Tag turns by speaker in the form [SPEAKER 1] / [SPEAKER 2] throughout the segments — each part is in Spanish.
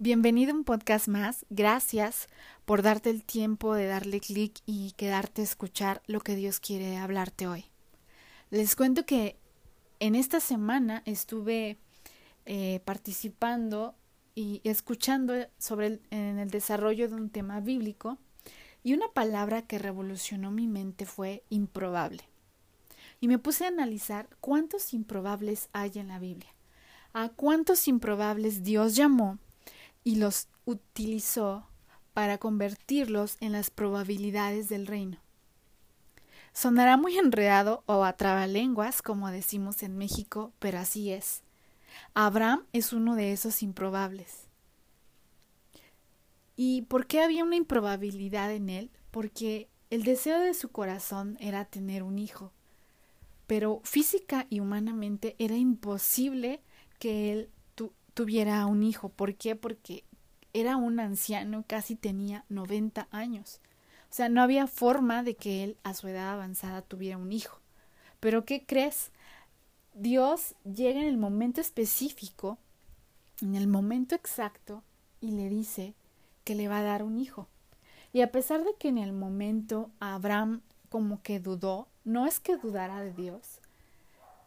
[SPEAKER 1] Bienvenido a un podcast más. Gracias por darte el tiempo de darle clic y quedarte a escuchar lo que Dios quiere hablarte hoy. Les cuento que en esta semana estuve eh, participando y escuchando sobre en el desarrollo de un tema bíblico y una palabra que revolucionó mi mente fue improbable. Y me puse a analizar cuántos improbables hay en la Biblia. A cuántos improbables Dios llamó y los utilizó para convertirlos en las probabilidades del reino. Sonará muy enredado o a trabalenguas, como decimos en México, pero así es. Abraham es uno de esos improbables. ¿Y por qué había una improbabilidad en él? Porque el deseo de su corazón era tener un hijo, pero física y humanamente era imposible que él tuviera un hijo. ¿Por qué? Porque era un anciano, casi tenía 90 años. O sea, no había forma de que él a su edad avanzada tuviera un hijo. Pero ¿qué crees? Dios llega en el momento específico, en el momento exacto, y le dice que le va a dar un hijo. Y a pesar de que en el momento Abraham como que dudó, no es que dudara de Dios,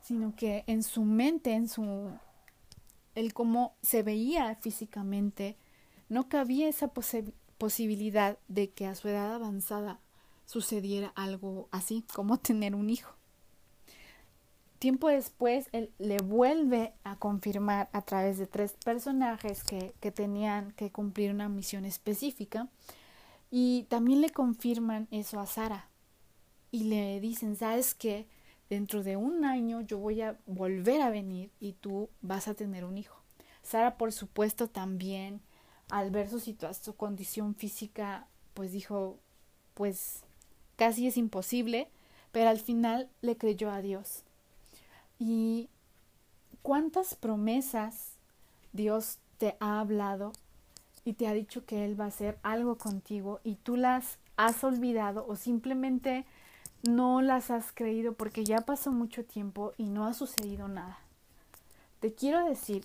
[SPEAKER 1] sino que en su mente, en su el cómo se veía físicamente, no cabía esa posibilidad de que a su edad avanzada sucediera algo así como tener un hijo. Tiempo después, él le vuelve a confirmar a través de tres personajes que, que tenían que cumplir una misión específica y también le confirman eso a Sara y le dicen, ¿sabes qué? Dentro de un año yo voy a volver a venir y tú vas a tener un hijo. Sara, por supuesto, también, al ver su situación, su condición física, pues dijo, pues casi es imposible, pero al final le creyó a Dios. ¿Y cuántas promesas Dios te ha hablado y te ha dicho que Él va a hacer algo contigo y tú las has olvidado o simplemente no las has creído porque ya pasó mucho tiempo y no ha sucedido nada. Te quiero decir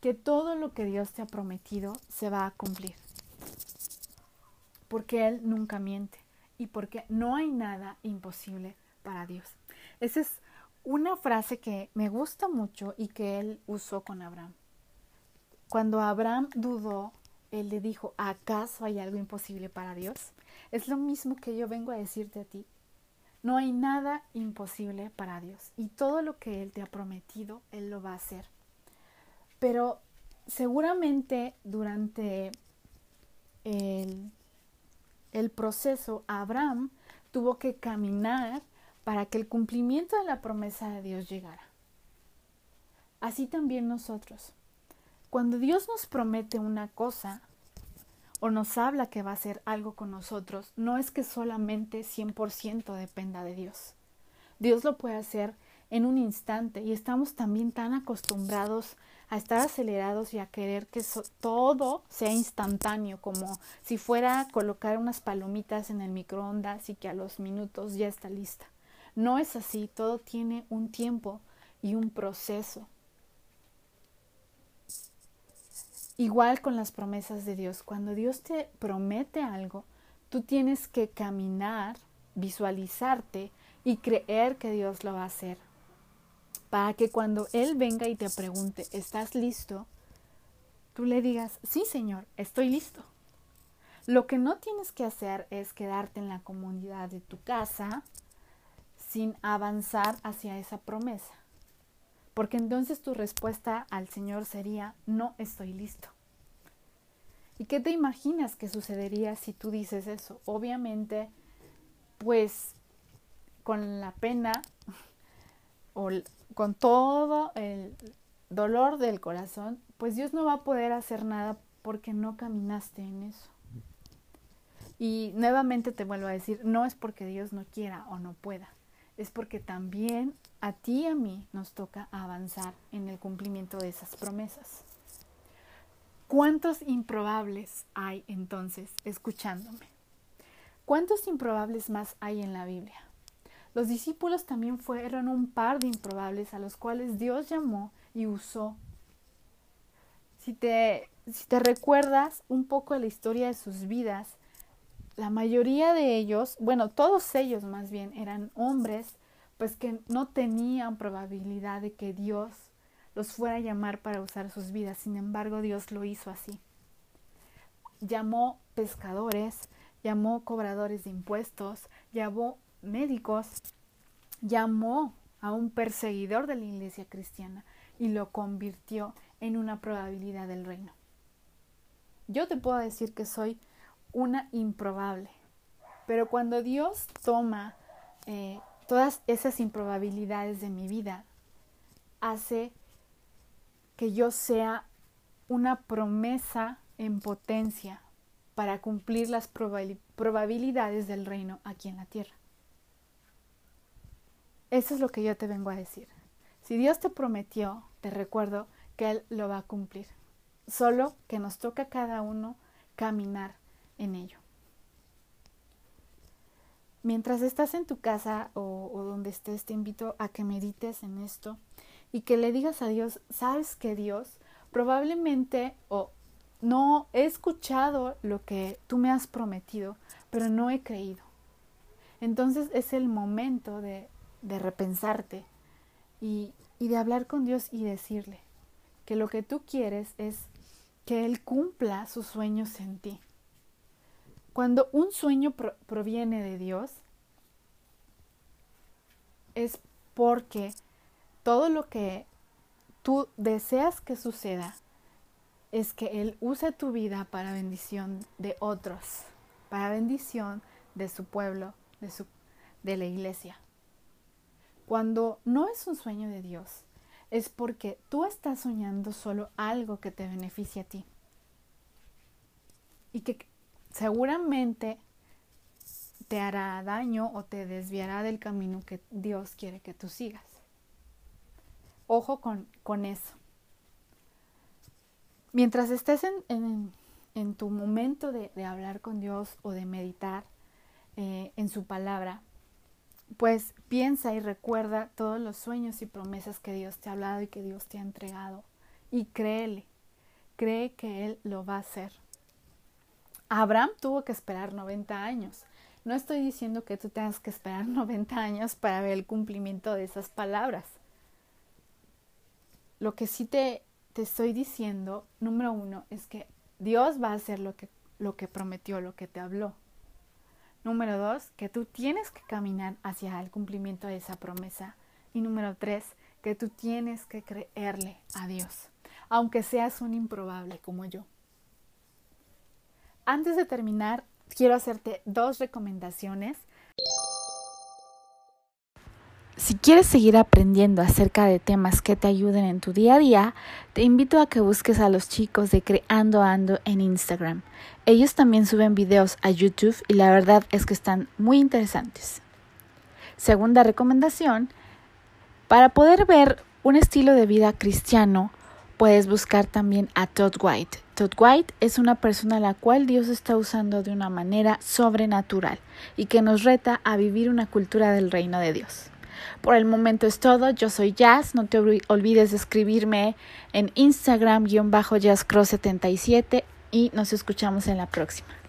[SPEAKER 1] que todo lo que Dios te ha prometido se va a cumplir. Porque Él nunca miente y porque no hay nada imposible para Dios. Esa es una frase que me gusta mucho y que Él usó con Abraham. Cuando Abraham dudó, Él le dijo, ¿acaso hay algo imposible para Dios? Es lo mismo que yo vengo a decirte a ti. No hay nada imposible para Dios y todo lo que Él te ha prometido, Él lo va a hacer. Pero seguramente durante el, el proceso, Abraham tuvo que caminar para que el cumplimiento de la promesa de Dios llegara. Así también nosotros. Cuando Dios nos promete una cosa, o nos habla que va a hacer algo con nosotros, no es que solamente 100% dependa de Dios. Dios lo puede hacer en un instante y estamos también tan acostumbrados a estar acelerados y a querer que todo sea instantáneo, como si fuera colocar unas palomitas en el microondas y que a los minutos ya está lista. No es así, todo tiene un tiempo y un proceso. Igual con las promesas de Dios. Cuando Dios te promete algo, tú tienes que caminar, visualizarte y creer que Dios lo va a hacer. Para que cuando Él venga y te pregunte, ¿estás listo? Tú le digas, sí, Señor, estoy listo. Lo que no tienes que hacer es quedarte en la comunidad de tu casa sin avanzar hacia esa promesa porque entonces tu respuesta al Señor sería, no estoy listo. ¿Y qué te imaginas que sucedería si tú dices eso? Obviamente, pues con la pena o con todo el dolor del corazón, pues Dios no va a poder hacer nada porque no caminaste en eso. Y nuevamente te vuelvo a decir, no es porque Dios no quiera o no pueda, es porque también a ti y a mí nos toca avanzar en el cumplimiento de esas promesas. ¿Cuántos improbables hay entonces escuchándome? ¿Cuántos improbables más hay en la Biblia? Los discípulos también fueron un par de improbables a los cuales Dios llamó y usó. Si te si te recuerdas un poco la historia de sus vidas, la mayoría de ellos, bueno, todos ellos más bien, eran hombres, pues que no tenían probabilidad de que Dios los fuera a llamar para usar sus vidas. Sin embargo, Dios lo hizo así. Llamó pescadores, llamó cobradores de impuestos, llamó médicos, llamó a un perseguidor de la iglesia cristiana y lo convirtió en una probabilidad del reino. Yo te puedo decir que soy una improbable, pero cuando Dios toma eh, todas esas improbabilidades de mi vida, hace que yo sea una promesa en potencia para cumplir las probabilidades del reino aquí en la tierra. Eso es lo que yo te vengo a decir. Si Dios te prometió, te recuerdo que Él lo va a cumplir. Solo que nos toca a cada uno caminar en ello. Mientras estás en tu casa o, donde estés, te invito a que medites en esto y que le digas a Dios, sabes que Dios probablemente o no he escuchado lo que tú me has prometido, pero no he creído. Entonces es el momento de de repensarte y, de hablar con Dios y decirle que lo que tú quieres es que Él cumpla sus sueños en ti. Cuando un sueño proviene de Dios, es porque todo lo que tú deseas que suceda es que Él use tu vida para bendición de otros, para bendición de su pueblo, de, su, de la iglesia. Cuando no es un sueño de Dios, es porque tú estás soñando solo algo que te beneficie a ti. Y que seguramente te hará daño o te desviará del camino que Dios quiere que tú sigas. Ojo con, con eso. Mientras estés en, en, tu momento de, hablar con Dios o de meditar eh, en su palabra, pues piensa y recuerda todos los sueños y promesas que Dios te ha hablado y que Dios te ha entregado. Y créele, cree que Él lo va a hacer. Abraham tuvo que esperar 90 años. No estoy diciendo que tú tengas que esperar 90 años para ver el cumplimiento de esas palabras. Lo que sí te, te estoy diciendo, número uno, es que Dios va a hacer lo que, lo que prometió, lo que te habló. Número dos, que tú tienes que caminar hacia el cumplimiento de esa promesa. Y número tres, que tú tienes que creerle a Dios, aunque seas un improbable como yo. Antes de terminar, quiero hacerte dos recomendaciones si quieres seguir aprendiendo acerca de temas que te ayuden en tu día a día, te invito a que busques a los chicos de Creando Ando en Instagram. Ellos también suben videos a YouTube y la verdad es que están muy interesantes. Segunda recomendación, para poder ver un estilo de vida cristiano, puedes buscar también a Todd White. Todd White es una persona a la cual Dios está usando de una manera sobrenatural y que nos reta a vivir una cultura del reino de Dios. Por el momento es todo. Yo soy Jazz. No te olvides de escribirme en Instagram-jazzcross77 y nos escuchamos en la próxima.